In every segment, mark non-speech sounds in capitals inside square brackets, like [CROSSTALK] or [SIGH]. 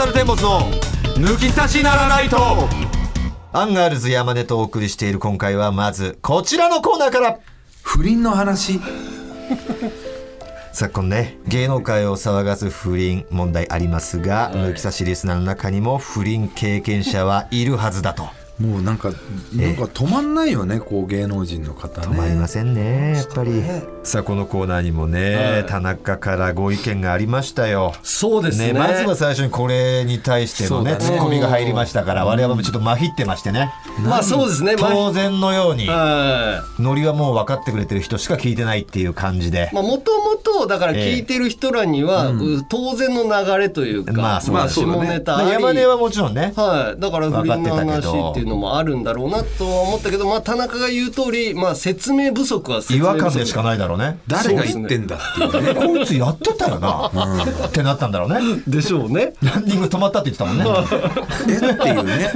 サルテンボスの抜き差しならないと。アンガールズ山根とお送りしている今回はまずこちらのコーナーから。不倫の話。昨今ね芸能界を騒がす不倫問題ありますが、抜き差しリスナーの中にも不倫経験者はいるはずだと。もうなんかなんか止まんないよねこう芸能人の方ね。止まりませんねやっぱりさあこのコーナーにもね、田中からご意見がありましたよ。そうですね。ね、まずは最初にこれに対してのねね。ツッコミが入りましたから、我々もちょっとまひってましてね。まあそうですね。まあ当然のようにはノリはもう分かってくれてる人しか聞いてないっていう感じで。いまあもともとだから聞いてる人らには、う当然の流れというか、まあそうだね。下ネタあり。山根はもちろんね。はい、だから不倫の分かってたけど話っていうのもあるんだろうなとは思ったけど、まあ、田中が言う通り、まあ、説明不足は説違明不足。和感でしかないだろうね。誰が言ってんだっていうね。[LAUGHS] こいつやってたよな、ってなったんだろうね。でしょうね。ランニング止まったって言ってたもんね。え？っていうね。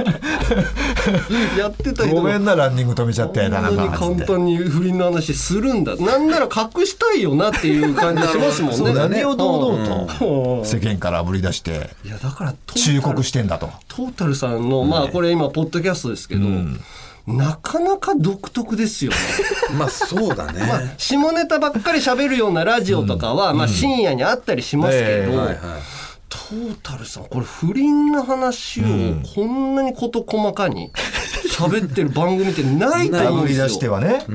[LAUGHS] やってた人。ごめんなランニング止めちゃってなに簡単に不倫の話するんだ。なんなら隠したいよなっていう感じしますもんね。そう何を堂うん。々と世間からあぶり出していやだから忠告してんだと。トータルさんの、まあこれ今ポッドキャストですけど、なかなか独特ですよね。[LAUGHS] まあそうだね、下ネタばっかり喋るようなラジオとかは、まあ深夜にあったりしますけど、トータルさんこれ不倫の話をこんなに事細かに [LAUGHS] 喋ってる番組ってないとあ思うんですよ。出してはね。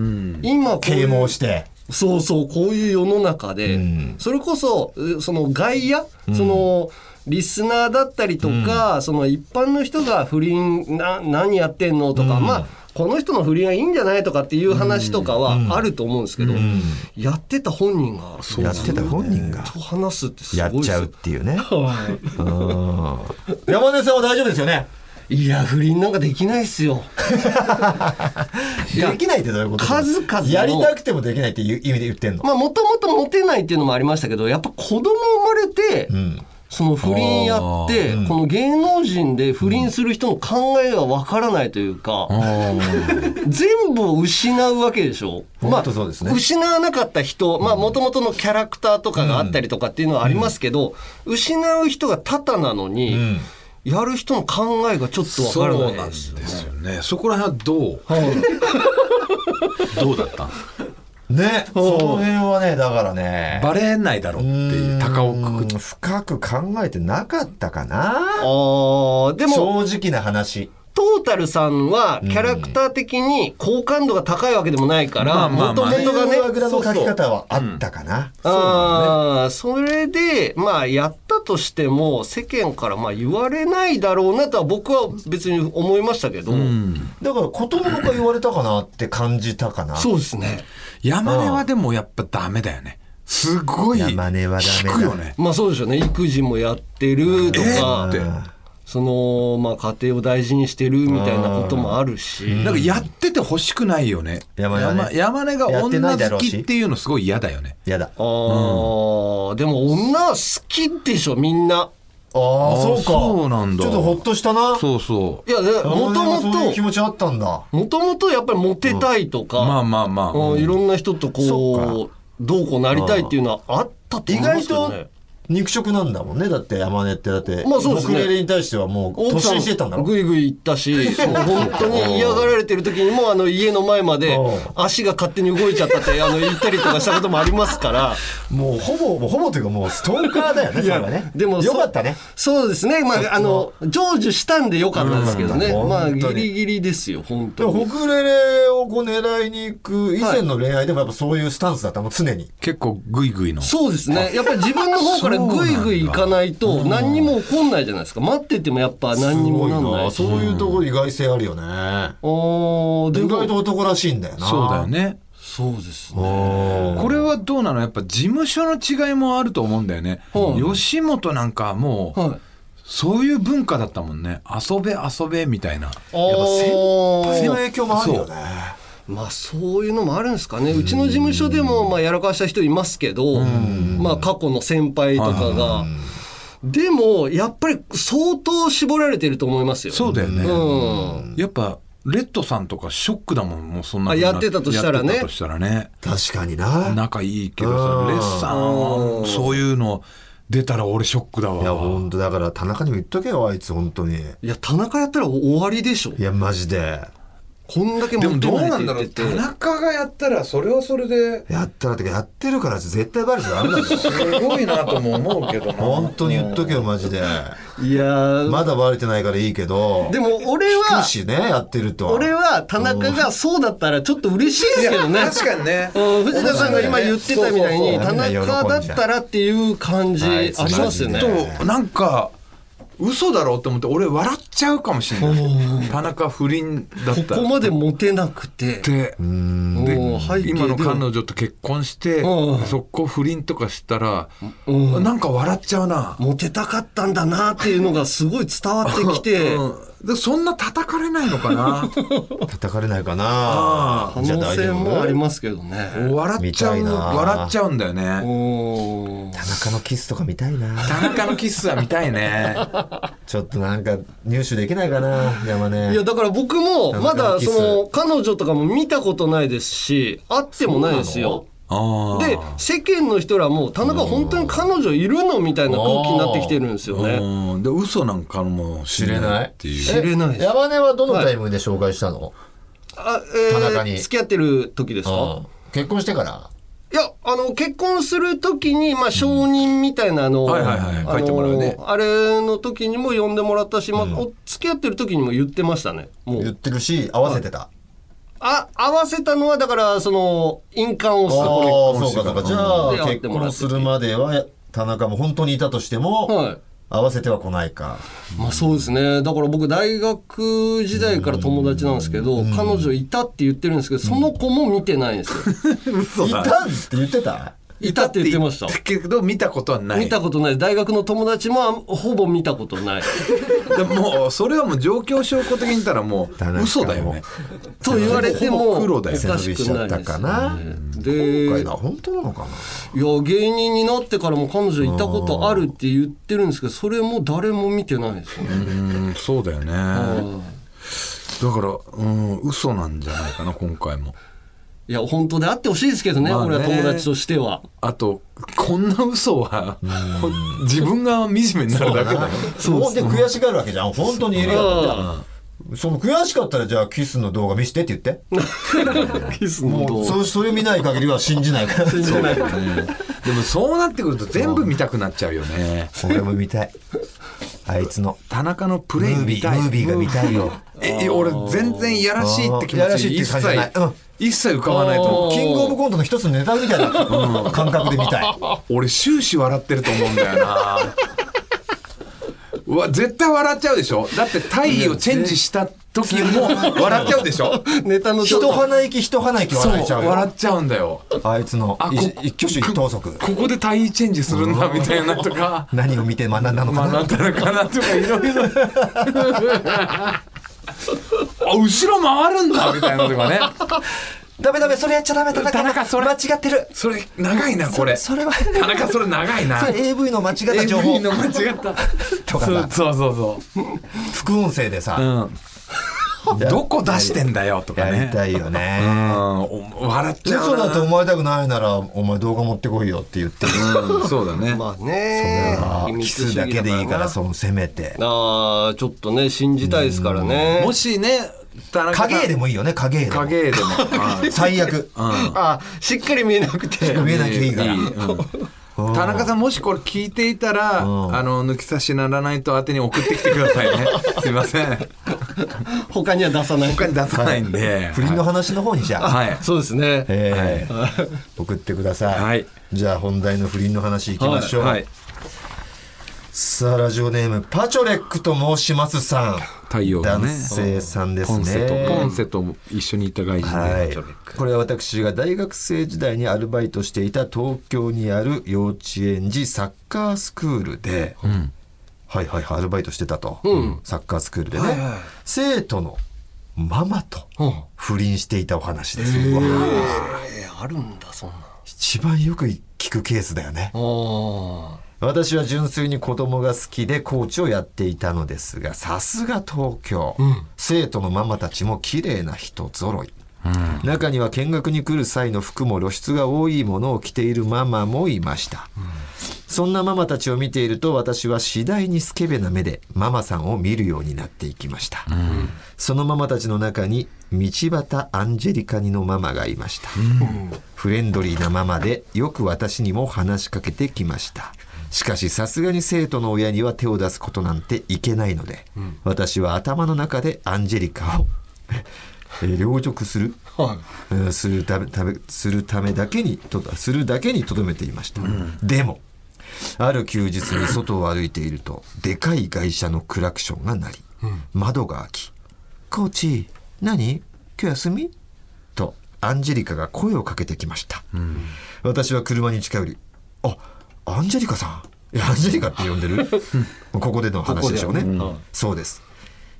今啓蒙して。そうそうこういう世の中で、ん。それこそうその外野、そのリスナーだったりとか、その一般の人が不倫な何やってんのとか、まあこの人の不倫はいいんじゃないとかっていう話とかはあると思うんですけど、やってた本人がやってた本人が。と話すってすやっちゃうっていうね。[LAUGHS] うん。山根さんは大丈夫ですよね？いや不倫なんかできないっすよ。[LAUGHS] できないってどういうこと？数々の。やりたくてもできないっていう意味で言ってんの？まあもともとモテないっていうのもありましたけどやっぱ子供生まれて、んその不倫やって、この芸能人で不倫する人の考えがわからないというか、全部を失うわけでしょ？ま本当そうですね。失わなかった人、まあもともとのキャラクターとかがあったりとかっていうのはありますけど、失う人が多々なのに、やる人の考えがちょっとわからないですよね。すよね。そこら辺はどう？[LAUGHS] どうだったんですか？ね。その辺はねだからね。バレないだろうっていう高をくく深く考えてなかったかな。あーでも、正直な話トータルさんはキャラクター的に好感度が高いわけでもないから、もともとがね、あぐらの書き方はあったかなあーそれで、まあ、やったとしても、世間からまあ言われないだろうなとは僕は別に思いましたけど、だから子供が言われたかなって感じたかなそうですね。山根はでもやっぱダメだよね。すごい山根はダメだ。よね。まあそうでしょうね。育児もやってるとか、えーってその、まあ家庭を大事にしてるみたいなこともあるし、なんかやってて欲しくないよね。山根はね。山山根が女好きっていうのすごい嫌だよね。やだ。あーでも女は好きでしょ、みんな。ああそうか。そうなんだ。ちょっとほっとしたな。そうそいや、でもとも山根はそういう気と、持ちあったんだ。もともとやっぱりモテたいとか、うまあまあまあ、うんいろんな人とそこうどうこうなりたいっていうのはあったと意思いま外とすけどね。肉食なんだもんね。だって山根ってだってまあそうですね。僕レレに対してはもう突進してたんだろぐいぐい行ったし、[LAUGHS] 本当に嫌がられてる時にもあの家の前までうん。足が勝手に動いちゃったってあの言ったりとかしたこともありますから。もうほぼもうほぼというかもうストーカーだよねそれはね。でもよかったね。そうですね。まああの成就したんでよかったですけどね。うん。まあギリギリですよ本当に。北レレをこう狙いに行く以前の恋愛でもやっぱそういうスタンスだったの常に。結構グイグイの。そうですね。やっぱり自分の方からぐいぐい行かないと何にも起こんないじゃないですか。待っててもやっぱ何にもなんない。し。すごいな。そういうところ意外性あるよね。おーで意外とも男らしいんだよな。そうだよね。そうですね。これはどうなの？やっぱ事務所の違いもあると思うんだよね、はい吉本なんかもう、はい。そういう文化だったもんね。遊べ遊べみたいな。やっぱ先輩の影響もあるよねまあそういうのもあるんですかね。うちの事務所でもまあやらかした人いますけど、まあ過去の先輩とかが。でもやっぱり相当絞られてると思いますよ。そうだよね、うん。やっぱレッドさんとかショックだもんもうそんなあやってたとしたらね。やってたとしたらね。確かにな。仲いいけどさうん。レッさんはそういうの出たら俺ショックだいやわ本当だから田中にも言っとけよあいつ本当に。いや田中やったら終わりでしょ。いやマジでこんだけでもどう持ってなんだろう。って言ってて。田中がやったらそれはそれで。やったらってかやってるから絶対バレちゃダメだよ。すごいなとも思うけどな。本当に言っとけよマジで。いやー。まだバレてないからいいけど。でも俺聞はくしねやってると俺は田中がそうだったらちょっと嬉しいですけどね。確かにね。うん藤田さんが今言ってたみたいに田中だったらっていう感じありますよね。あいつマジでとなんか嘘だろうと思って俺笑っちゃうかもしれない。田中不倫だったら。ここまでモテなくて。で。今の彼女と結婚してうん。そこ不倫とかしたらうん。なんか笑っちゃうな。モテたかったんだなっていうのがすごい伝わってきて。[LAUGHS] うんでそんな叩かれないのかな？[LAUGHS] 叩かれないかな。あ可能性もありますけどね。笑っちゃう笑っちゃうんだよね。田中のキスとか見たいな。田中のキスは見たいね。ちょっとなんか入手できないかな山根。いやだから僕もまだその彼女とかも見たことないですし会ってもないですよで世間の人らも田中本当に彼女いるのみたいな空気になってきてるんですよね。うん。で嘘なんかもしれない？っていう。知れない山根はどのタイミングで紹介したの、あ、え田中に。ー、付き合ってる時ですか？うん。結婚してから？いやあの結婚する時にまあ承認みたいなのをはいはいはい。あの書いてもらうね。あれの時にも呼んでもらったし、まあお付き合ってる時にも言ってましたね。もう。言ってるし合わせてた、あ合わせたのはだからその印鑑を押すあとあそうかそうか。じゃあ結婚するまでは田中も本当にいたとしても、はい。合わせては来ないか。まあそうですね。だから僕大学時代から友達なんですけど、彼女いたって言ってるんですけどその子も見てないんですよ、[LAUGHS] 嘘いたんって言ってたいたって言ってました。けど見たことはない。見たことない。大学の友達もあほぼ見たことない。[LAUGHS] でももうそれはもう状況証拠的に言ったらもう嘘だよね。と言われても黒だよかしくないです今ねで回な本当なのかな。いや芸人になってからも彼女いたことあるって言ってるんですけどそれも誰も見てないですよね。うんそうだよね。だからうん嘘なんじゃないかな今回もいや本当であってほしいですけどね,、まあね。俺は友達としては。あとこんな嘘は自分が惨めになるだけだよ。そうで悔しがるわけじゃん。本当にいるよその悔しかったらじゃあキスの動画見せてって言って。[LAUGHS] キスのもうそそれ見ない限りは信じないから。信じないでもそうなってくると全部見たくなっちゃうよね。俺も見たいあいつの田中のプムレイ見たいービームービーが見たいよ。[LAUGHS] え俺全然いやらしいって気持いやらしいってち一切一切浮かばないと思う。キングオブコントの一つのネタみたいな感覚で見たい。[LAUGHS] 俺終始笑ってると思うんだよな。[LAUGHS] うわ絶対笑っちゃうでしょ？だって体位をチェンジした時も笑っちゃうでしょ？[LAUGHS] ネタの一鼻息一鼻息笑えちゃうよ。笑っちゃうんだよ。あいつのあこい一挙手一投足。ここで体位チェンジするんだみたいなとか。[LAUGHS] 何を見て学んだのかな？学んだのかなとかいろいろ。あ後ろ回るんだみたいなのとかね。ダメダメそれやっちゃダメ田中。田中それ。間違ってる。それ長いなこれ。それは。田中それ長いな。[LAUGHS] それ AV の間違った情報。AV の間違った。とかさ。そうそうそうそう。副音声でさ、うんどこ出してんだよとかやねりたいようね、ん。お笑っちゃうな。嘘だと思われたくないならお前動画持ってこいよって言ってる。うん。そうだね。まあね。秘キ密主義スだけでいいからなそのせめて。あーちょっとね信じたいですからね。もしね影絵でもいいよね影絵でも。影絵でも。あ最悪。あしっかり見えなくて。見えなきゃいいから。うん田中さんもしこれ聞いていたら、うん。あの抜き差しならないと宛てに送ってきてくださいね。[LAUGHS] すいません。他には出さない。他に出さないんで、不倫の話の方にじゃあ、はい。そうですね。えー。送ってください、はい。じゃあ本題の不倫の話いきましょう、はい。さあラジオネームパチョレックと申しますさん太陽のね。男性さんですね。ポンセとポンセと一緒にいた外人で、はい、これは私が大学生時代にアルバイトしていた東京にある幼稚園児サッカースクールで、はいはいはいアルバイトしてたと、サッカースクールでね、生徒のママと不倫していたお話です、うわえーあるんだそんな。一番よく聞くケースだよね。あ私は純粋に子供が好きでコーチをやっていたのですがさすが東京、生徒のママたちも綺麗な人ぞろい、中には見学に来る際の服も露出が多いものを着ているママもいました、そんなママたちを見ていると私は次第にスケベな目でママさんを見るようになっていきました、そのママたちの中に道端アンジェリカニのママがいました、フレンドリーなママでよく私にも話しかけてきましたしかしさすがに生徒の親には手を出すことなんていけないので、私は頭の中でアンジェリカを [LAUGHS] えー凌辱するはえーするためためするためだけにとするだけにとどめていました、でもある休日に外を歩いているとでかい外車のクラクションが鳴り、窓が開き「コーチ何？今日休み?」とアンジェリカが声をかけてきました、私は車に近寄り「あアンジェリカさん？いやアンジェリカって呼んでる？ここでの話でしょうね、うん。そうです。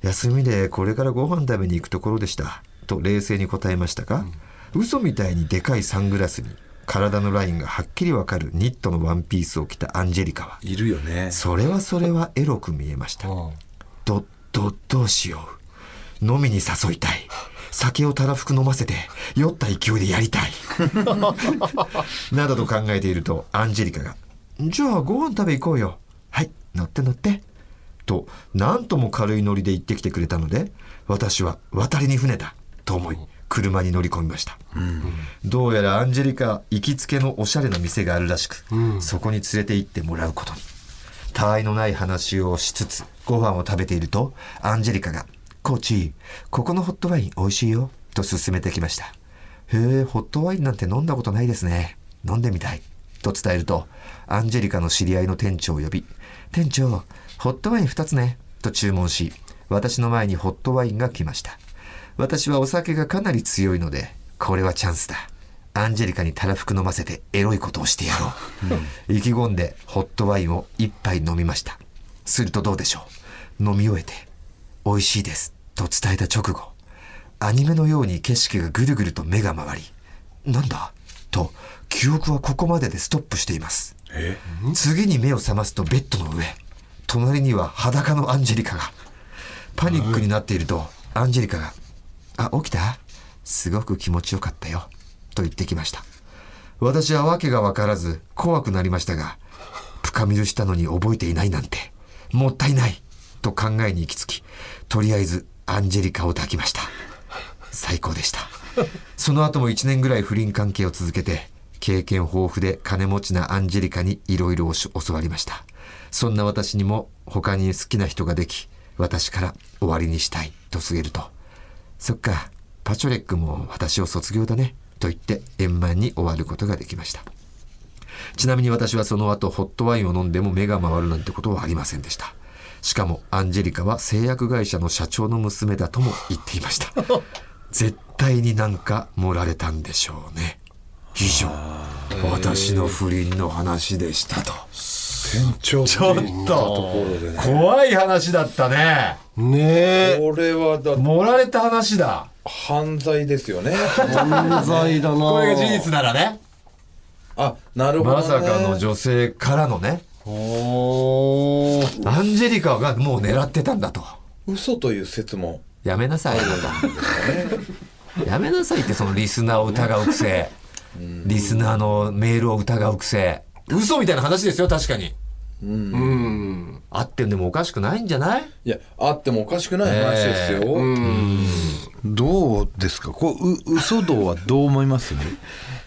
休みでこれからご飯食べに行くところでした。と冷静に答えましたが、嘘みたいにでかいサングラスに体のラインがはっきりわかるニットのワンピースを着たアンジェリカはいるよね。それはそれはエロく見えました。あどどどうしよう。飲みに誘いたい。酒をたらふく飲ませて酔った勢いでやりたい。[LAUGHS] [LAUGHS] などと考えているとアンジェリカが「じゃあご飯食べ行こうよ。はい乗って乗って」と何とも軽いノリで言ってきてくれたので私は渡りに船だと思い車に乗り込みました、どうやらアンジェリカ行きつけのおしゃれな店があるらしく、そこに連れて行ってもらうことに。たわいのない話をしつつご飯を食べているとアンジェリカが「コーチここのホットワイン美味しいよ」と勧めてきました「へえホットワインなんて飲んだことないですね。飲んでみたい」と伝えるとアンジェリカの知り合いの店長を呼び「店長ホットワイン2つね」と注文し私の前にホットワインが来ました私はお酒がかなり強いのでこれはチャンスだ。アンジェリカにたらふく飲ませてエロいことをしてやろう、意気込んでホットワインを一杯飲みました。するとどうでしょう？飲み終えて「美味しいです」と伝えた直後アニメのように景色がぐるぐると目が回り「なんだ?」と記憶はここまででストップしています次に目を覚ますとベッドの上。隣には裸のアンジェリカが。パニックになっているとアンジェリカが「あ起きた？すごく気持ちよかったよ」と言ってきました。私は訳が分からず怖くなりましたが深見るしたのに覚えていないなんてもったいないと考えに行き着きとりあえずアンジェリカを抱きました。最高でした。その後も1年ぐらい不倫関係を続けて経験豊富で金持ちなアンジェリカにいろいろ教わりました。そんな私にも他に好きな人ができ私から終わりにしたいと告げると。そっかパチョレックも私を卒業だねと言って円満に終わることができました。ちなみに私はその後ホットワインを飲んでも目が回るなんてことはありませんでした。しかもアンジェリカは製薬会社の社長の娘だとも言っていました。絶対になんか盛られたんでしょうね。以上私の不倫の話でしたと。店長ちょっとところでね。怖い話だったね。ねえ。これはだ盛られた話だ。犯罪ですよね。犯罪だな。これが事実ならね。あなるほど、ね、まさかの女性からのね。おー。アンジェリカがもう狙ってたんだと。嘘という説も。やめなさいやめなさいってそのリスナーを疑う癖リスナーのメールを疑う癖。嘘みたいな話ですよ確かに。うん。あってんでもおかしくないんじゃない？いやあってもおかしくない話ですよ、どうですか？こうう嘘度はどう思います？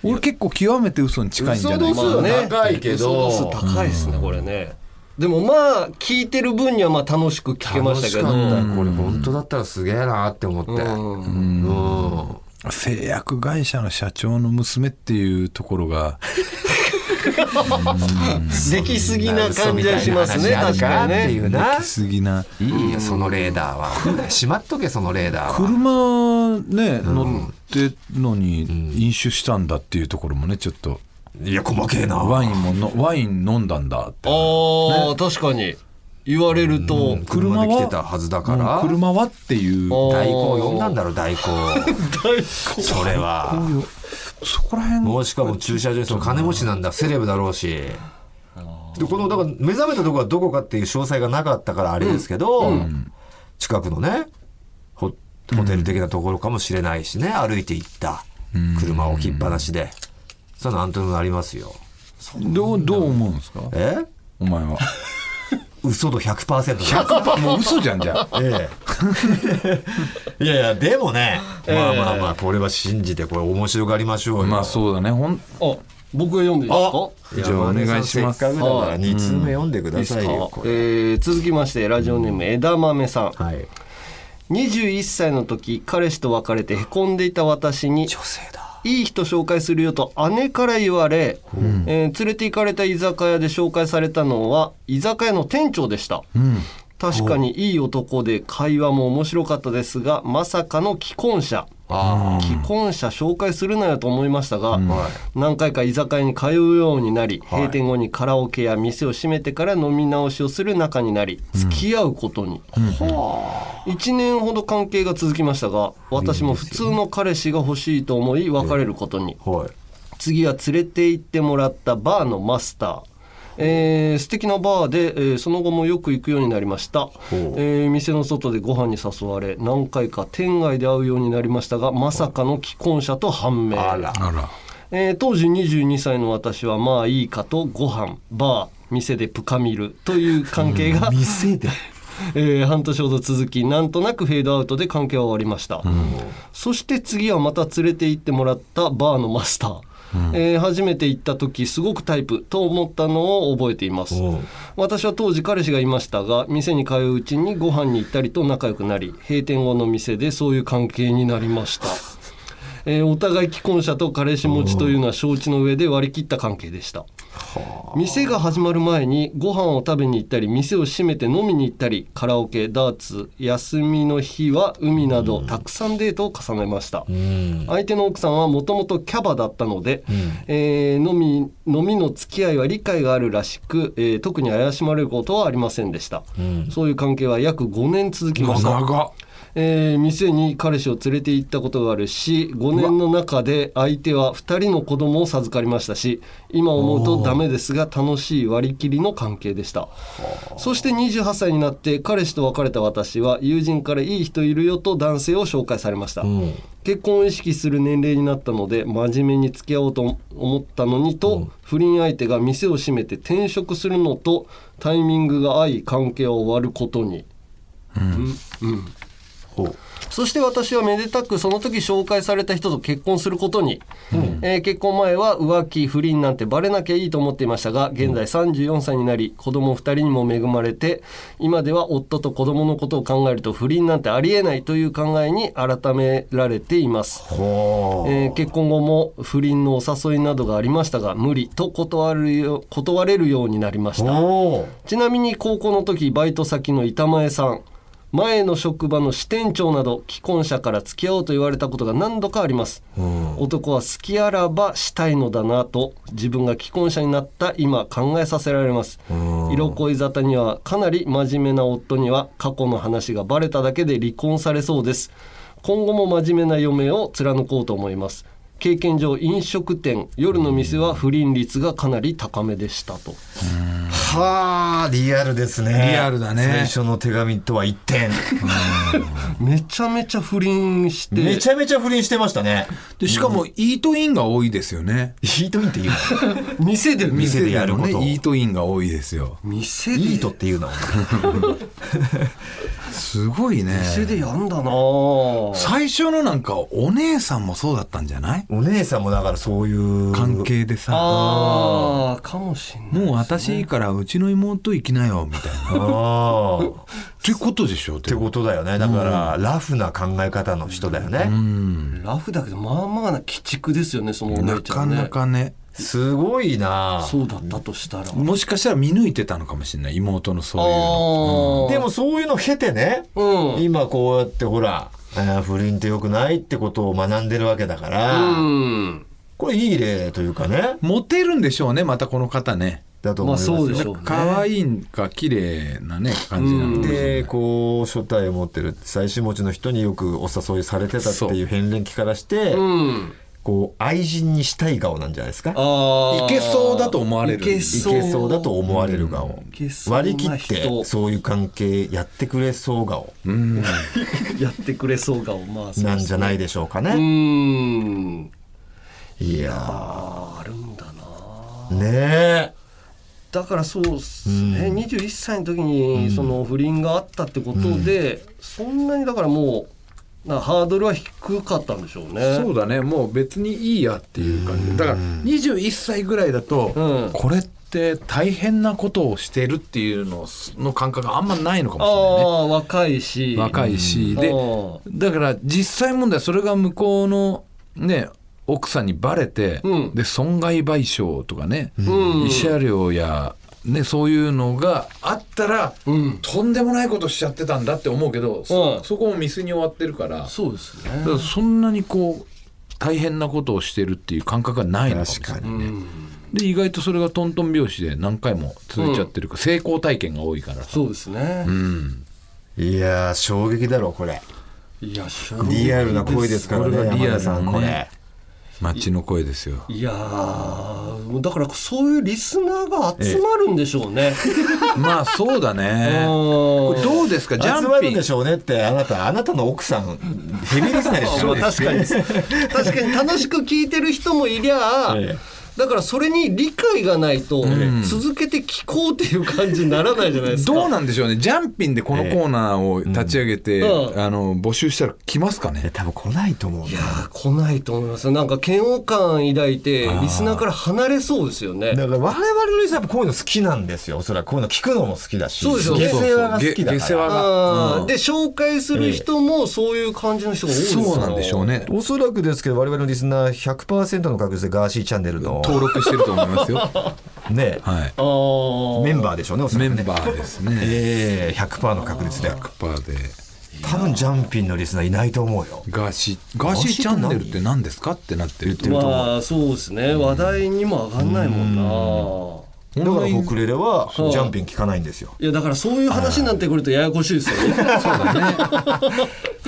俺結構極めて嘘に近いんじゃない？か嘘度数は高いけど。嘘度数高いですねこれね。でもまあ聞いてる分にはまあ楽しく聞けましたけど。楽しかった。これ本当だったらすげえなって思って。うん製薬会社の社長の娘っていうところが [LAUGHS] できすぎな感じはしますね確かにっていねうなきすぎな。いいよそのレーダーは。しまっとけそのレーダーは。車ね乗ってのに飲酒したんだっていうところもねちょっと。いや細けえな。ワインものワイン飲んだんだって。ああ、確かに言われると、車で来てたはずだから。うん車はっていう。代行呼んだんだろ [LAUGHS] 代行。それは。そこら辺。もうしかも駐車場にその金持ちなんだセレブだろうし。でこのだから目覚めたところはどこかっていう詳細がなかったからあれですけど、近くのねホホテル的なところかもしれないしね歩いて行った。車を置きっぱなしで、そういうのなんとなくありますよ。どうどう思うんですか？え？お前は [LAUGHS] 嘘度100%です100%もう嘘じゃんじゃあ。[LAUGHS] ええ、[LAUGHS] いやいやでもね、まあまあまあこれは信じてこれ面白がりましょうよ。まあそうだね。ほんあ僕が読んでいいですか？じゃあお願いします。せっかくだからはい2通目読んでくださいよ、これ。えー続きましてラジオネーム枝豆さん、はい。21歳の時彼氏と別れてへこんでいた私に女性だいい人紹介するよと姉から言われ、えー連れて行かれた居酒屋で紹介されたのは居酒屋の店長でした、確かにいい男で会話も面白かったですがまさかの既婚者。あ既婚者紹介するなよと思いましたが、何回か居酒屋に通うようになり、閉店後にカラオケや店を閉めてから飲み直しをする仲になり付き合うことに、1年ほど関係が続きましたが私も普通の彼氏が欲しいと思い別れることに、あはい。次は連れて行ってもらったバーのマスターえー素敵なバーで、えーその後もよく行くようになりました、えー店の外でご飯に誘われ何回か店外で会うようになりましたがまさかの既婚者と判明。あら。えー当時22歳の私はまあいいかとご飯バー店でプカ見るという関係が、店で？[LAUGHS] えー半年ほど続きなんとなくフェードアウトで関係は終わりました、そして次はまた連れて行ってもらったバーのマスター、えー初めて行った時すごくタイプと思ったのを覚えています。私は当時彼氏がいましたが店に通ううちにご飯に行ったりと仲良くなり閉店後の店でそういう関係になりました。[LAUGHS] えーお互い既婚者と彼氏持ちというのは承知の上で割り切った関係でした店が始まる前にご飯を食べに行ったり店を閉めて飲みに行ったりカラオケダーツ休みの日は海などたくさんデートを重ねました。相手の奥さんはもともとキャバだったので、えー飲み飲みの付き合いは理解があるらしく、えー特に怪しまれることはありませんでした、そういう関係は約5年続きました。長っえー店に彼氏を連れて行ったことがあるし5年の中で相手は2人の子供を授かりましたし今思うとダメですが楽しい割り切りの関係でした。そして28歳になって彼氏と別れた私は友人からいい人いるよと男性を紹介されました、結婚を意識する年齢になったので真面目に付き合おうと思ったのにと、不倫相手が店を閉めて転職するのとタイミングが合い関係は終わることに。ほうそして私はめでたくその時紹介された人と結婚することに、えー結婚前は浮気不倫なんてバレなきゃいいと思っていましたが現在34歳になり子供2人にも恵まれて今では夫と子供のことを考えると不倫なんてありえないという考えに改められています。ほえー結婚後も不倫のお誘いなどがありましたが無理と断るよ断れるようになりましうた。おちなみに高校の時バイト先の板前さん前の職場の支店長など既婚者から付き合おうと言われたことが何度かあります、男は好きあらばしたいのだなと自分が既婚者になった今考えさせられます。色恋沙汰にはかなり真面目な夫には過去の話がバレただけで離婚されそうです。今後も真面目な嫁を貫こうと思います経験上飲食店夜の店は不倫率がかなり高めでしたと。はあリアルですね。リアルだね。最初の手紙とは一点めちゃめちゃ不倫して。めちゃめちゃ不倫してましたね。でしかもイートインが多いですよね。ヒートインって言うの？[LAUGHS] 店で店でやるこねイートインが多いですよ。店で。イートって言うの [LAUGHS] [LAUGHS] すごいね。店でやんだなぁ。最初のなんかお姉さんもそうだったんじゃない？お姉さんもだからそういう関係でさ。あー。かもしんないもう私いいからうちの妹行きなよみたいな。[LAUGHS] っああてことでしょってことだよね。だから、ラフな考え方の人だよね、ラフだけどまあまあな鬼畜ですよねそのおなか姉ちゃんね。なかね。すごいな。そうだったとしたら。もしかしたら見抜いてたのかもしれない妹のそういうの。あでもそういうのを経てね、うん。今こうやってほら、えー不倫ってよくないってことを学んでるわけだから、うん。これいい例というかね。モテるんでしょうねまたこの方ね。だと思いますよ、まあそうでしょうね。可愛いんか綺麗なね感じなのでこう初対を持ってる妻子持ちの人によくお誘いされてたっていう片鱗からして、うんこう愛人にしたい顔なんじゃないですか？いけそうだと思われる。いけいそうけそうだと思われる顔、割り切って人そういう関係やってくれそう顔。うん。[LAUGHS] やってくれそう顔まあそうなんじゃないでしょうかね、うん。いやああるんだな。ーねえ。だからそうっすね、21歳の時にその不倫があったってことで、そんなにだからもうなハードルは低かったんでしょうね。そうだね。もう別にいいやっていう感じ。だから21歳ぐらいだと、うん。これって大変なことをしてるっていうのの感覚があんまないのかあもしれないね。あ若いし。若いし、であだから実際問題それが向こうのね奥さんにバレて、うん。で損害賠償とかね、ん。慰謝料や、ね、そういうのがあったら、うん。とんでもないことしちゃってたんだって思うけど、そうん。そこもミスに終わってるから。そうですね。だからそんなにこう大変なことをしてるっていう感覚がないのかもしれないね。で意外とそれがトントン拍子で何回も続いちゃってるから、成功体験が多いからそうですね、いやー衝撃だろこれ。いやリアルな声ですからねこれがリアルなね山田さんこれ街の声ですよ。いやーだからそういうリスナーが集まるんでしょうね。[LAUGHS] まあそうだね。これどうですか？ジャ集まンピンるでしょうねってあなたあなたの奥さんヘビーリスナーですよまあ確かに確かに楽しく聞いてる人もいりゃ、えだからそれに理解がないと続けて聞こうっていう感じにならないじゃないですか。どうなんでしょうね。ジャンピンでこのコーナーを立ち上げて、うん。あの募集したら来ますかね？え多分来ないと思ういやー来ないと思います。なんか嫌悪感抱いてリスナーから離れそうですよね。だから我々のリスナーはこういうの好きなんですよ。おそらく。こういうの聞くのも好きだしそうですよ下世話が好きだ下世話からあー。うん。で紹介する人もそういう感じの人が多いですよそうなんでしょうね。おそらくですけど我々のリスナー100%の確率でガーシーチャンネルの登録してると思いますよ。[LAUGHS] ね。はい。メンバーでしょうねおそらくね。メンバーですね。ええ100%の確率で。パーで。多分ジャンピンのリスナーいないと思うよ。ガーシーガーシーチャンネルって何ですか？ってなってるてると思う。まあそうですね。話題にも上がんないもんなだからホクレレはジう。ャンピン聞かないんですよ。いやだからそういう話になってくるとややこしいですよね。だ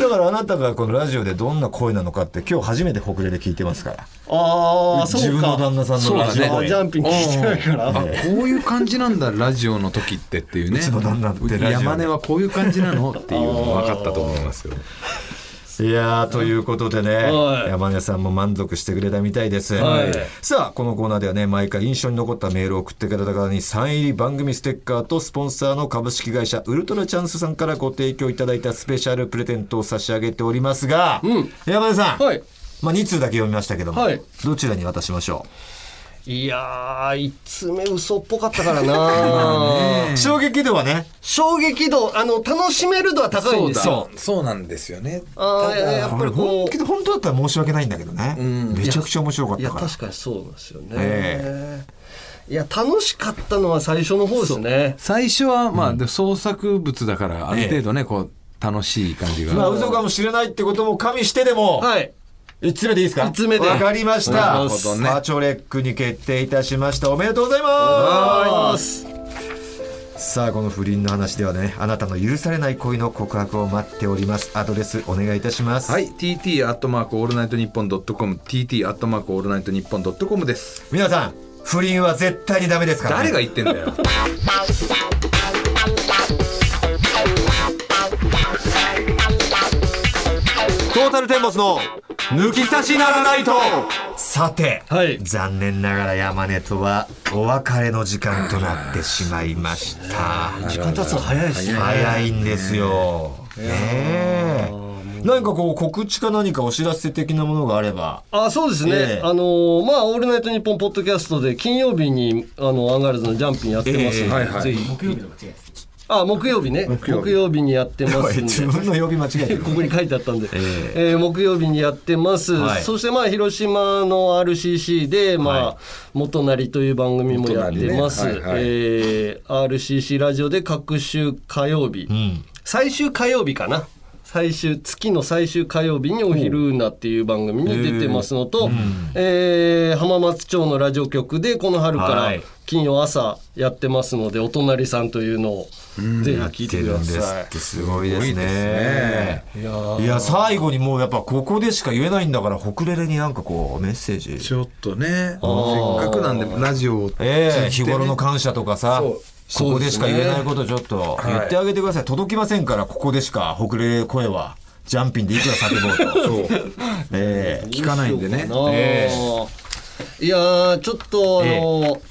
からあなたがこのラジオでどんな声なのかって今日初めてホクレレ聞いてますから。ああそうか。自分の旦那さんのラジオあージャンピン聞いてないから。あこういう感じなんだラジオの時ってっていうね。うちの旦那ってラジオ山根はこういう感じなの？っていうのが分かったと思いますよいやーということでね、はい。山根さんも満足してくれたみたいです、はい。さあこのコーナーではね毎回印象に残ったメールを送ってくれた方にサイン入り番組ステッカーとスポンサーの株式会社ウルトラチャンスさんからご提供いただいたスペシャルプレゼントを差し上げておりますが、うん。山根さん、はい。まあ、2通だけ読みましたけども、はい。どちらに渡しましょいやー1つ目嘘っぽかったからな。[LAUGHS] う衝撃度はね。衝撃度あの楽しめる度は高いんですよそうなんですよね。あーやっぱりこ本う気で本当だったら申し訳ないんだけどね、めちゃくちゃ面白かったから。確かにそうなんですよね、えいや楽しかったのは最初の方ですね。最初はまあ、で創作物だからある程度ね、こう楽しい感じが、まあ嘘かもしれないってことも加味してでも、はい一つ目でいいですか？一つ目で。わかりました。お願いしますパーチョレックに決定いたしました。おめでとうございはます。さあこの不倫の話ではねあなたの許されない恋の告白を待っております。アドレスお願いいたします。はい。TT アットマークオールナイトニッポンドットコム TT アットマークオールナイトニッポンドットコムです。皆さん不倫は絶対にダメですから、ね、誰が言ってんだよータルテンボスの抜き差しならないと。さて、はい。残念ながら山根とはお別れの時間となってしまいました。時間経つの早いですね。早いんですよ。ね。え。何かこう告知か何かお知らせ的なものがあれば。あそうですね、ええ。あのーまあ「オールナイトニッポン」ポッドキャストで金曜日にあのアンガールズのジャンピンやってますんで、ええ。はいはいぜひあ木曜日ね。木曜日。にやってますんで。[LAUGHS] 自分の曜日間違えてる。ここに書いてあったんで、ええ。ー木曜日にやってます、はい。そしてまあ広島の RCC で、まあはい。元なりという番組もやってます、ね。はいはい。えー RCC ラジオで各週火曜日、ん。最終火曜日かな最終月の最終火曜日に「お昼な」っていう番組に出てますのと、えー浜松町のラジオ局でこの春からはい。金曜朝やってますので「お隣さん」というのをぜひやっ聞いてですさい。ってすごいですすごいですね。いやー。いや最後にもうやっぱここでしか言えないんだからホクレレになんかこうメッセージ。ちょっとねせっかくなんでラジオをええ通じてね日頃の感謝とかさここでしか言えないことちょっと言ってあげてください、届きませんからここでしかホクレレ声はジャンピンでいくら叫ぼうと。[LAUGHS] そう。ええ聞かないんでね。えいやーちょっとあの、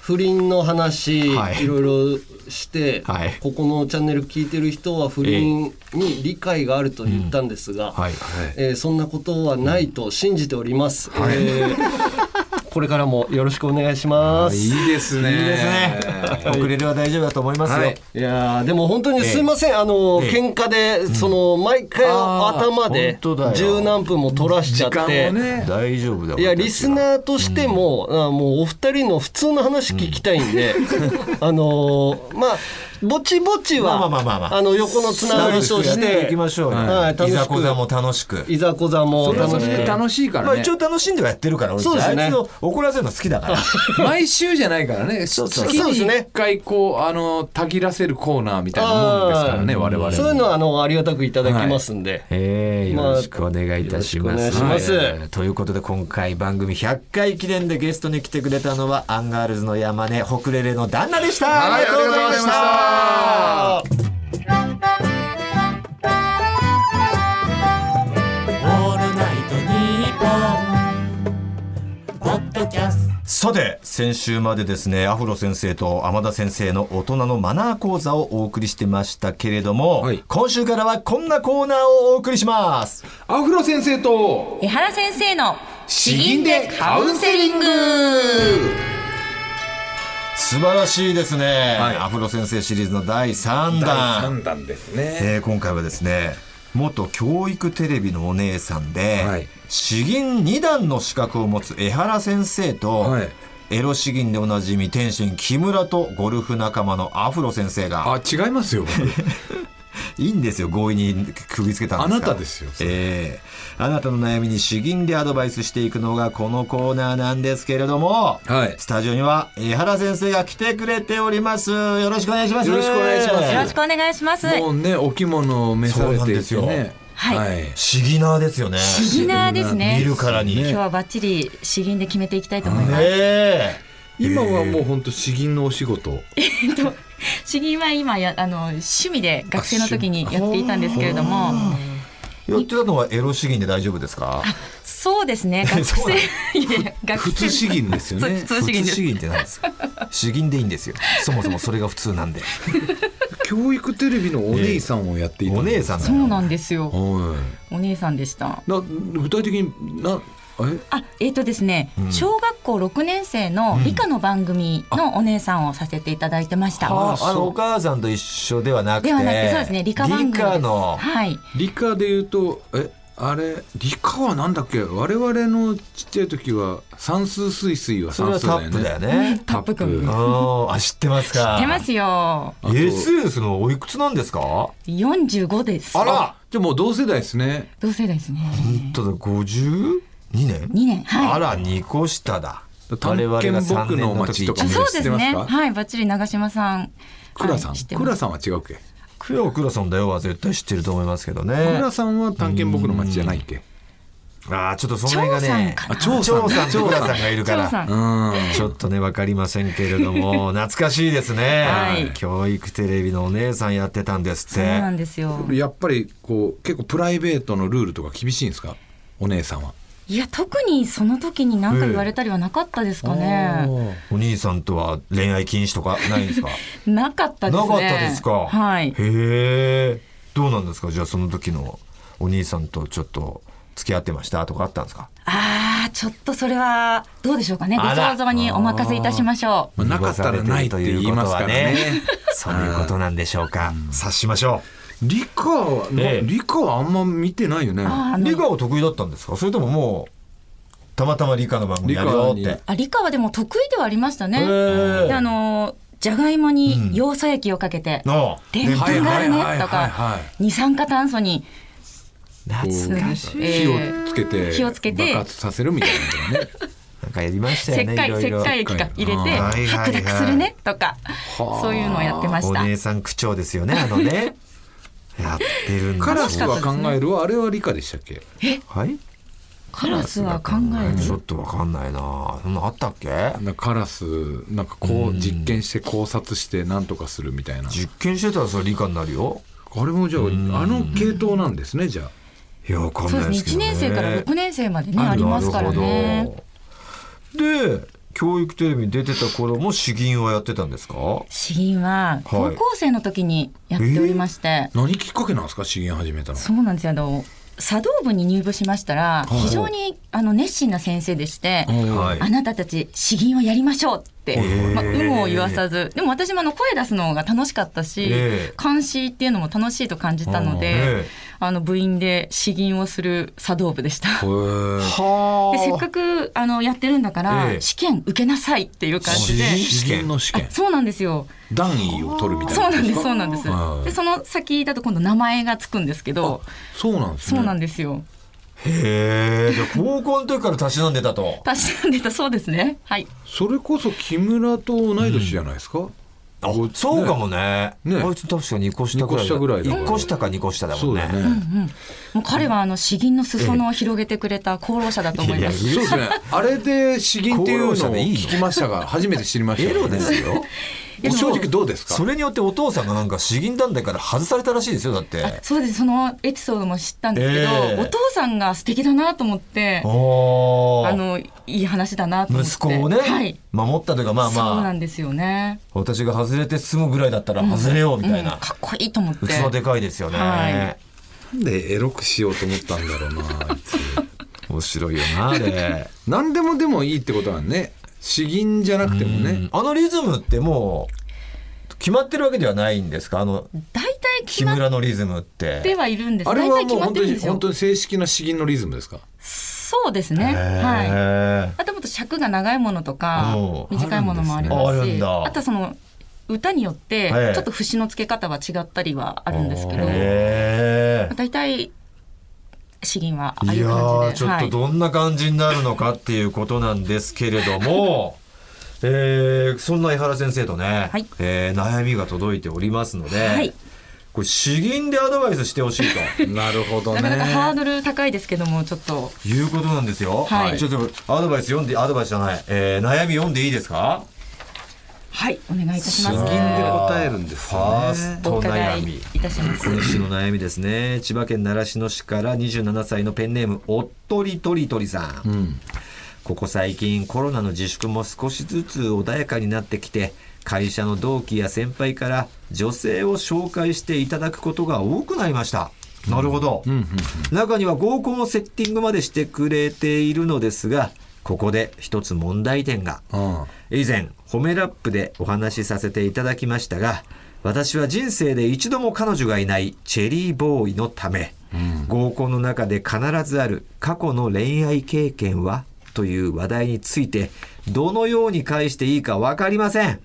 不倫の話、はい。い、ろいろして、はい。ここのチャンネル聞いてる人は不倫に理解があると言ったんですが、はい。えーそんなことはないと信じております、えーこれからもよろしくお願いします。いいですね。いいですね。遅れるは大丈夫だと思いますよ、はい。いやーでも本当にすいません、あの、ええ。喧嘩で、その毎回あー頭で十何分も取らしちゃって。大丈夫だいやリスナーとしても、あもうお二人の普通の話聞きたいんで、[LAUGHS] あのーまあぼちぼちは、まあまあまあまあ。まあの横のつながりとして。いてきましょうよ、はいいざこざも楽しく。いざこざも楽しく。楽しいかまあ、らね一応楽しんではやってるから俺そうですね。あいつを怒らせるの好きだから。[LAUGHS] 毎週じゃないからね。そう月に一回こうあのたぎらせるコーナーみたいなもんですからねあー。我々そういうのはあのありがたくいただきますんで、えー、まあよろしくお願いいたします。よろしくお願いします。はい。ということで今回番組100回記念でゲストに来てくれたのはアンガールズの山根ホクレレの旦那でした。はいありがとうございました。ありがとうございまオールナイトニッポン」ポッドキャストさて先週までですねアフロ先生と天田先生の大人のマナー講座をお送りしてましたけれども、はい今週からはこんなコーナーをお送りします。アフロ先生と江原先生の詩吟でカウンセリング素晴らしいですね、はい。アフロ先生シリーズの第3弾。弾ですね。えー今回はですね元教育テレビのお姉さんで、はい。詩吟2段の資格を持つ江原先生と、はい。エロ詩吟でおなじみ天心木村とゴルフ仲間のアフロ先生があ違いますよ [LAUGHS] [LAUGHS] いいんですよ強引に首つけたんですから。あなたですよええ。あなたの悩みに詩吟でアドバイスしていくのがこのコーナーなんですけれども、はい。スタジオには江原先生が来てくれております。よろしくお願いします。よろしくお願いします。よろしくお願いします。もうねお着物を召されていそうなんですよてね。はい。詩吟ナーですよね。ビギナーですね。見るからに、今日はバッチリ詩吟で決めていきたいと思います。え今はもう本当詩吟のお仕事。詩吟は今やあの趣味で学生の時にやっていたんですけれども、えやってたのはエロ詩吟で大丈夫ですか？そうですね。学 [LAUGHS] そうな生いや普通詩吟ですよね。普通詩吟詩吟って何ですか？詩吟でいいんですよ。そもそもそれが普通なんで。教育テレビのお姉さんをやっていたお姉さんそうなんですよ。はお姉さんでした。いな具体的になえあ、えっ、とですね、うん。小学校6年生の理科の番組のお姉さんをさせていただいてました。ああそう。のお母さんと一緒ではなくて。ではなくてそうですね理科番組です。理科の。はい。理科で言うとえあれ理科はなんだっけ？我々のちっちゃい時は算数水水は算数はタップだよね。だよねタップ。君あーあ知ってますか？出ますよ。SS のおいくつなんですか？45です。あら！じゃあもう同世代ですね。同世代ですね。本当だ52年？2年。はい。あら2個下だ。探検僕の街とかそうですね。ってますか？はい、バッチリ長嶋さん。倉さん。倉さんは違うっけ？クヨクラさんだよは絶対知ってると思いますけどね。倉さんは探検僕の街じゃないっけ？ああちょっとその辺がね。張さんかな。張ささん。がいるから。うん。ちょっとね分かりませんけれども。[LAUGHS] 懐かしいですね、はい。教育テレビのお姉さんやってたんですっそうなてんですよ。やっぱりこう結構プライベートのルールとか厳しいんですか？お姉さんはいや、特にその時に何か言われたりはなかったですかね。お兄さんとは恋愛禁止とかないんですか？[LAUGHS] なかったですね。なかったですか？はい。へ。え。どうなんですか？じゃあその時のお兄さんとちょっと付き合ってましたとかあったんですか？ああ、ちょっとそれはどうでしょうかね。ご想像にお任せいたしましょう。まあなかったらないって言いますからね。[LAUGHS] そういうことなんでしょうか。察しましょ理科は、なええ。理科はあんま見てないよね。理科は得意だったんですか？それとももうたまたま理科の番組やるよっ理科てあ、理科はでも得意ではありましたね。あのじゃがいもにヨウ素液をかけて、でんぷんがあるねとかはい二酸化炭素に懐かしい。火をつけて火をつけて爆発させるみたいなね。[LAUGHS] なんかやりました石よねい灰石ろいろ。灰液か入れて白濁するねとかそういうのをやってました。お姉さん区長ですよねあのねやってるんだ。カラスは考える？はあれは理科でしたっけ？はい？カラスは考える？ちょっとわかんないな。そんなあったっけ？なんかカラスなんかこう実験して考察して何とかするみたいな。実験してたらそれ理科になるよ。あれもじゃああの系統なんですねじゃあ。いやわかんそうですね。ないですけどね。一年生から六年生までねありますからね。なるほど。で教育テレビに出てた頃も詩吟はやってたんですか？詩吟は高校生の時にやっておりまして、何きっかけなんですか？資源始めたの。そうなんですよ。あの茶道部に入部しましたらい。非常にあの熱心な先生でして、はい。あなたたち詩吟をやりましょうって、まあ、有無を言わさずでも私もあの声出すのが楽しかったし、ええ。監視っていうのも楽しいと感じたので、あの部員で詩吟をする茶道部でした。でせっかくあのやってるんだから、ええ。試験受けなさいっていう感じで。資源の試験。あそうなんですよ。段位を取るみたいな。そうなんです、かそうなんです。は。いで、その先だと今度名前がつくんですけど、そうなんですね。そうなんですよ。へえじゃあ高校の時からたしなんでたと。[LAUGHS] たしなんでた。そうですね。はい。それこそ木村と同い年じゃないですか、あそうかもね。ね。あいつ確かに2個下ぐらい二個下ぐらいだから1個下か2個下だもんね。そうだね、もう彼はあの詩吟の裾野を広げてくれた功労者だと思います。そうですね。あれで詩吟っていうのを聞きましたが初めて知りましたエロですよ。お [LAUGHS] 正直どうですか？それによってお父さんがなんか詩吟団体から外されたらしいですよだって。そうです。そのエピソードも知ったんですけど、ええ。お父さんが素敵だなと思って、あのいい話だなと思って。息子をね、はい。守ったというかまあそうまあなんですよね。私が外れて済むぐらいだったら外れようみたいな、うん。かっこいいと思って。器でかいですよね、はい。なんでエロくしようと思ったんだろうな面白いよなあれ。[LAUGHS] 何でもでもいいってことはね詩吟じゃなくてもねあのリズムってもう決まってるわけではないんですか？あの大体決木まっ村のリズムっててはいるんです。あれは大体決まもう本当ってるんですよに本当。に正式な詩吟のリズムですか？そうですね。はい。へあともっと尺が長いものとかおう短いものもありあますし、るんだあとその歌によってちええょっと節の付け方は違ったりはあるんですけど、大体詩吟はあいやちょっじではい。とどんな感じになるのかっていうことなんですけれども、えーそんな江原先生とね、はい。えー悩みが届いておりますので、はい。これ詩吟でアドバイスしてほしいと。[LAUGHS] なるほどなかなかハーねドル高いですけどもちょっと。いうことなんですよ。はい。ちょっとアドバイス読んで、アドバイスじゃない、えー悩み読んでいいですか？はいお願いいたします詩吟で答えるんですねァーストお伺悩いみ。いたします今週の悩みですね。千葉県習志野市から27歳のペンネーム、おっとりとりとりさん。ここ最近コロナの自粛も少しずつ穏やかになってきて、会社の同期や先輩から女性を紹介していただくことが多くなりました。なるほど。中には合コンをセッティングまでしてくれているのですが、ここで一つ問題点が。うん。以前褒めラップでお話しさせていただきましたが私は人生で一度も彼女がいないチェリーボーイのため、合コンの中で必ずある過去の恋愛経験はという話題についてどのように返していいか分かりません、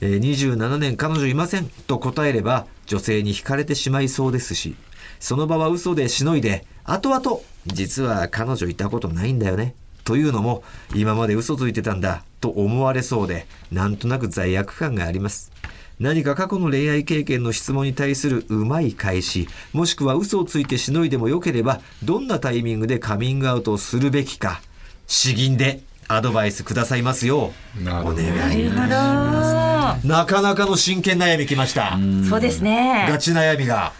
えー27年彼女いませんと答えれば女性に惹かれてしまいそうですしその場は嘘でしのいで後々実は彼女いたことないんだよねというのも今まで嘘ついてたんだと思われそうでなんとなく罪悪感があります。何か過去の恋愛経験の質問に対するうまい返しもしくは嘘をついてしのいでもよければどんなタイミングでカミングアウトをするべきか詩吟でアドバイスくださいますよ。うお願いなるほなかなかの真剣悩みきました。どそうですね。ガチ悩みが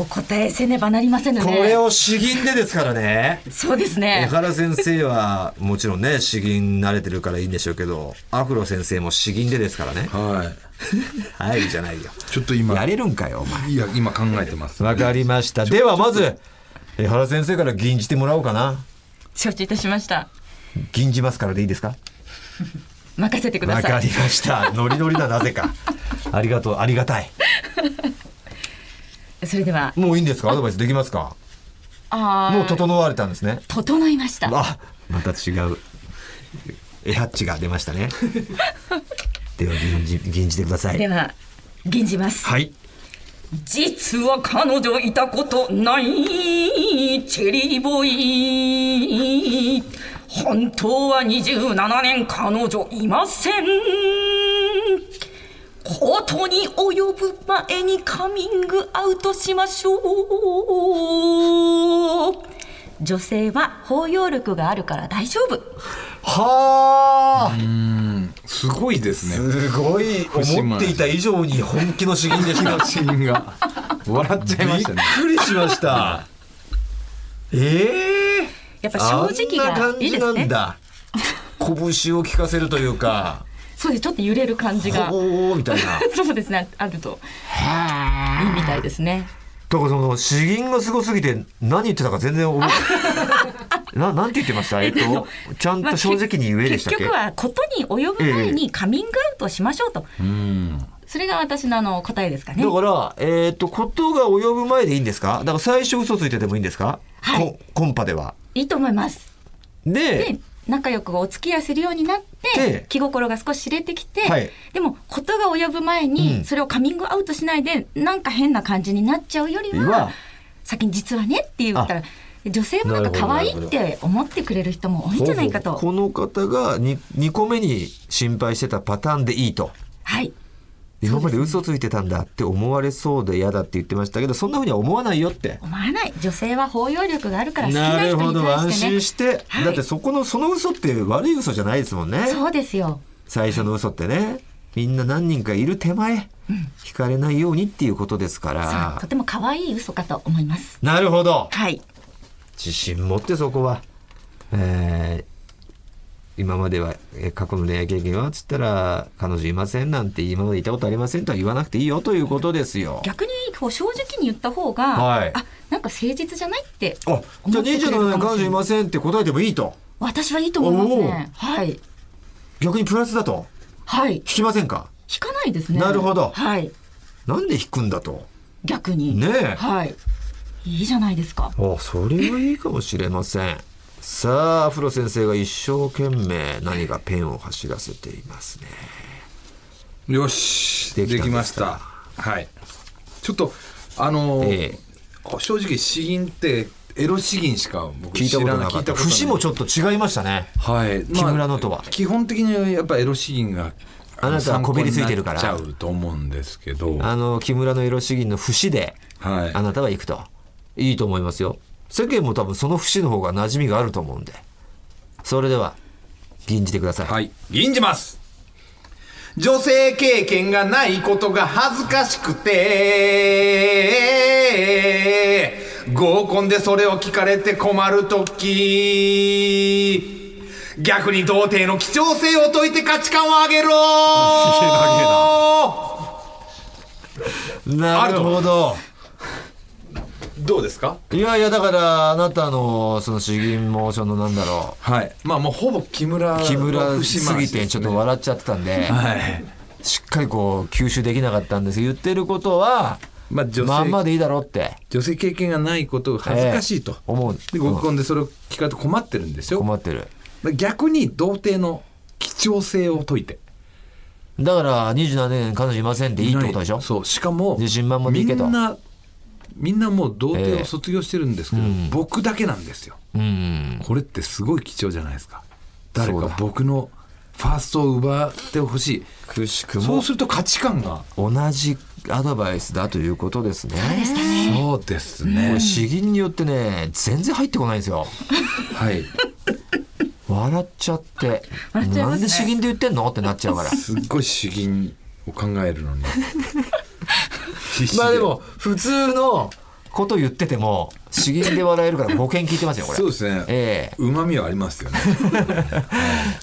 お答えせねばなりませぬね。これを詩吟でですからね。そうです江ね原先生はもちろんね詩吟慣れてるからいいんでしょうけどアフロ先生も詩吟でですからね。は [LAUGHS] はいじゃないよ。いちょっと今。やれるんかよお前。いや今考えてます。わかりました。ではまず江原先生から吟じてもらおうかな。承知いたしました。吟じますからでいいですか？任せてください。わかりました。ノリノリだなぜか。ありがとうありがたいそれでは。もういいんですか？アドバイスできますか？あー。もう整われたんですね。整いました。あまた違う。えハッチが出ましたね。[LAUGHS] では吟じ吟じてください。では吟じます。はい。実は彼女いたことないチェリーボーイ。本当は27年彼女いませんことに及ぶ前にカミングアウトしましょう。女性は包容力があるから大丈夫。はあ。すごいですね。すごい。思っていた以上に本気の詩吟でした詩吟が。[LAUGHS] 笑っちゃいましたね。びっくりしました。ええやっぱ正直がいいですあんな感じなねんだ。拳を効かせるというかそうです。ちょっと揺れる感じが。おおみたいな。[LAUGHS] そうですね。あると。いいみたいですね。だからその詩吟がすごすぎて何言ってたか全然覚えてななんて言ってました？えっとちゃんと正直に言えでしたっけ、結局はことに及ぶ前にカミングアウトをしましょうと、それが私のあの答えですかね。だから、えっとことが及ぶ前でいいんですか？だから最初嘘ついててもいいんですか、はい。ココンパでは。いいと思います。でで仲良くお付き合いするようになってで気心が少し知れてきて、はい。でもことが及ぶ前うん。にそれをカミングアウトしないでなんか変な感じになっちゃうよりはは先に実はねって言ったら女性もなんか可愛いって思ってくれる人も多いんじゃないかと。この方が 2, 2個目に心配してたパターンでいいと。はい今まで嘘ついてたんだって思われそうで嫌だって言ってましたけどそんなふうには思わないよって。思わない。女性は包容力があるから好きななる人にほど安対してね。心して、はい。だってそこのその嘘って悪い嘘じゃないですもんね。そうですよ。最初の嘘ってね。みんな何人かいる手前、惹かれないようにっていうことですから。とても可愛い嘘かと思います。なるほど。はい。自信持ってそこは、えー今まではえー過去の恋愛経験はつったら彼女いませんなんて今までいたことありませんとは言わなくていいよということですよ。逆にこう正直に言った方が、はい。あなんか誠実じゃないってあじゃあ思ってくれる27年彼女いませんって答えてもいいと。私はいいと思いますね。はい。逆にプラスだと？はい。引きませんか？引かないですね。なるほど。はい。なんで引くんだと？逆に。ねえ。はい。いいじゃないですか。あそれはいいかもしれませんさあアフロ先生が一生懸命何かペンを走らせていますね。よしできました。はい。ちょっとあのーええ。正直詩吟ってエロ詩吟しか僕聞いたこと知らなかった節もちょっと違いましたね。はい、木村のとは。基本的にはやっぱエロ詩吟があなたはこびりついてるから。ちゃうと思うんですけど。あの木村のエロ詩吟の節ではい。あなたは行くと。いいと思いますよ世間も多分その節の方が馴染みがあると思うんで。それでは吟じてください、はい。吟じます。女性経験がないことが恥ずかしくて合コンでそれを聞かれて困るとき逆に童貞の貴重性を解いて価値観を上げろ。[LAUGHS] [LAUGHS] なるほどどうですか？いやいやだからあなたのその詩吟もそのなんだろはい。まあもうほぼ木村う木村すぎてちょっと笑っちゃってたんで、はい。しっかりこう吸収できなかったんです。言ってることはまあ女性まんまでいいだろうって。女性経験がないことが恥ずかしいと、ええ。思う。で合コンでそれを聞かれて困ってるんですよ。困ってる。逆に童貞の貴重性を解いて。だから27年彼女いませんっていいってことでしょ？そう。しかも自信満々でいいけどみんなみんなもう童貞を卒業してるんですけど、うん。僕だけなんですよ。うん。これってすごい貴重じゃないですか。誰か僕のファーストを奪ってほしい。くしくそうもすると価値観が同じアドバイスだということですね。そうですこねれ詩吟によってね全然入ってこないんですよ。はい。笑っちゃって。笑っね。なんで詩吟で言ってんの？ってなっちゃうから。すっごい詩吟を考えるのにまあでも普通のこと言ってても詩吟で笑えるから5件聞いてますよこれ。そうですね。えうまみはありますよね。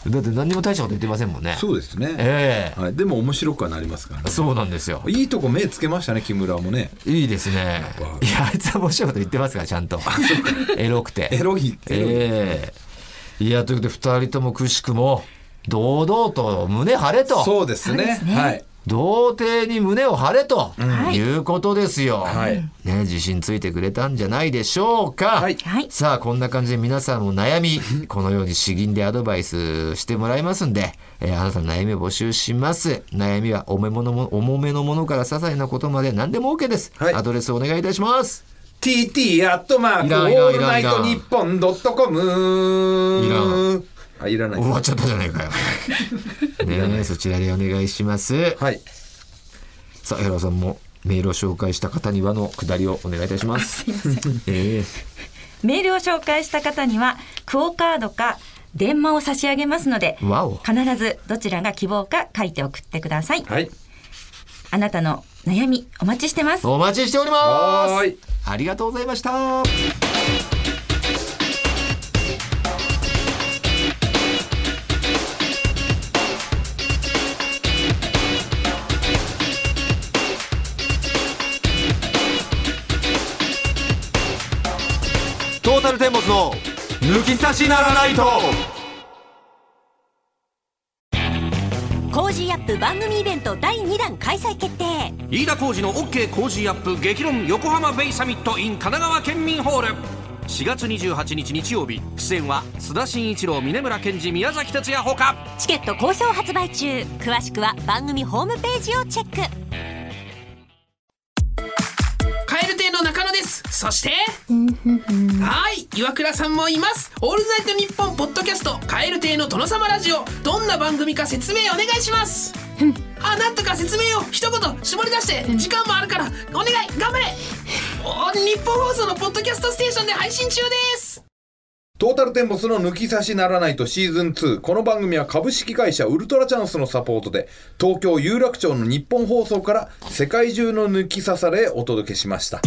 え [LAUGHS] だって何にも大したこと言ってませんもんね。そうですね、ええ。はい、でも面白くはなりますからね。そうなんですよ。いいとこ目つけましたね木村もね。いいですね。ぱ。いやあいつは面白いこと言ってますからちゃんと。[LAUGHS] エロくて。エロいエロいええ。いやということで2人ともくしくも堂々と胸張れと。そうですね。そうですね。はい童貞に胸を張れとはい。いうことですよ、はい。ね、自信ついてくれたんじゃないでしょうか、はい。はい。さあこんな感じで皆さんの悩み [LAUGHS] このように詩吟でアドバイスしてもらいますんで、えーあなたの悩みを募集します。悩みは重めのも重めのものから些細なことまで何でも OK です、はい。アドレスお願いいたします。TT アットマークオールナイトニッポンドットコムいらんあいらない。終わっちゃったじゃないかよ。[LAUGHS] ねえそちらでお願いします。はい。さあ、ヘラさんもメールを紹介した方にはのくだりをお願いいたします。[LAUGHS] ええ。メールを紹介した方にはクオカードか電話を差し上げますのでわお。必ずどちらが希望か書いて送ってください。はい。あなたの悩みお待ちしてます。お待ちしております。ありがとうございました。ルテンボスの抜き差しならないと。コージーアップ番組イベント第2弾開催決定。飯田浩司の OK 工事アップ激論横浜ベイサミット in 神奈川県民ホール。4月28日日曜日。出演は須田慎一郎峯村健二宮崎哲也ほか。チケット好評発売中。詳しくは番組ホームページをチェックです。そしてはい岩倉さんもいます。オールナイトニッポンポッドキャスト蛙亭のトノサマラジオ。どんな番組か説明お願いします。あなんとか説明を。一言絞り出して時間もあるからお願い。頑張れ。お日本放送のポッドキャストステーションで配信中です。トータルテンボスの抜き差しならないとシーズン2。この番組は株式会社ウルトラチャンスのサポートで、東京有楽町の日本放送から世界中の抜き差されお届けしました。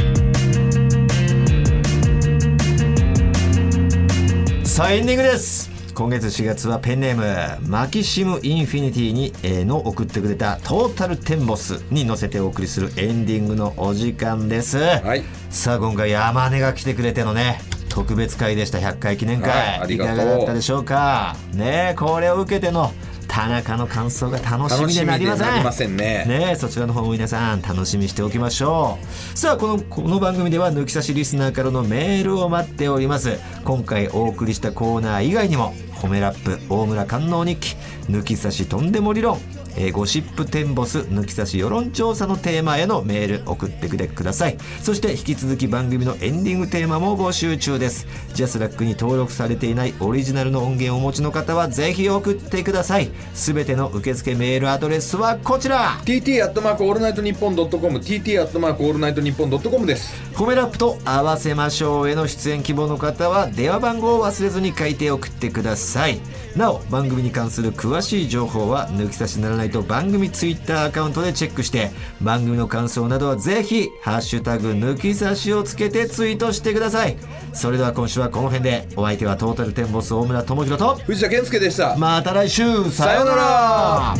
さあエンディングです。今月4月はペンネームマキシムインフィニティに、えーの送ってくれたトータルテンボスに乗せてお送りするエンディングのお時間です、はい。さあ今回山根が来てくれてのね特別会でした。100回記念会、はいいかがだったでしょうか？ねえこれを受けての田中の感想が楽しみでなりません。ませんね。ねえそちらの方も皆さん楽しみにしておきましょう。さあこのこの番組では抜き差しリスナーからのメールを待っております。今回お送りしたコーナー以外にも褒めラップ大村官能日記抜き差しとんでも理論えーゴシップテンボス抜き差し世論調査のテーマへのメール送ってくれください。そして引き続き番組のエンディングテーマも募集中です。ジャスラックに登録されていないオリジナルの音源をお持ちの方はぜひ送ってください。すべての受付メールアドレスはこちら。TT アットマークオールナイトニッポンドットコム TT アットマークオールナイトニッポンドットコムです。褒めラップと合わせましょうへの出演希望の方は電話番号を忘れずに書いて送ってください。なお番組に関する詳しい情報は抜き差しならないと番組ツイッターアカウントでチェックして番組の感想などはぜひ「ハッシュタグ抜き差し」をつけてツイートしてください。それでは今週はこの辺でお相手はトータルテンボス大村智広と藤田健介でした。また来週さようなら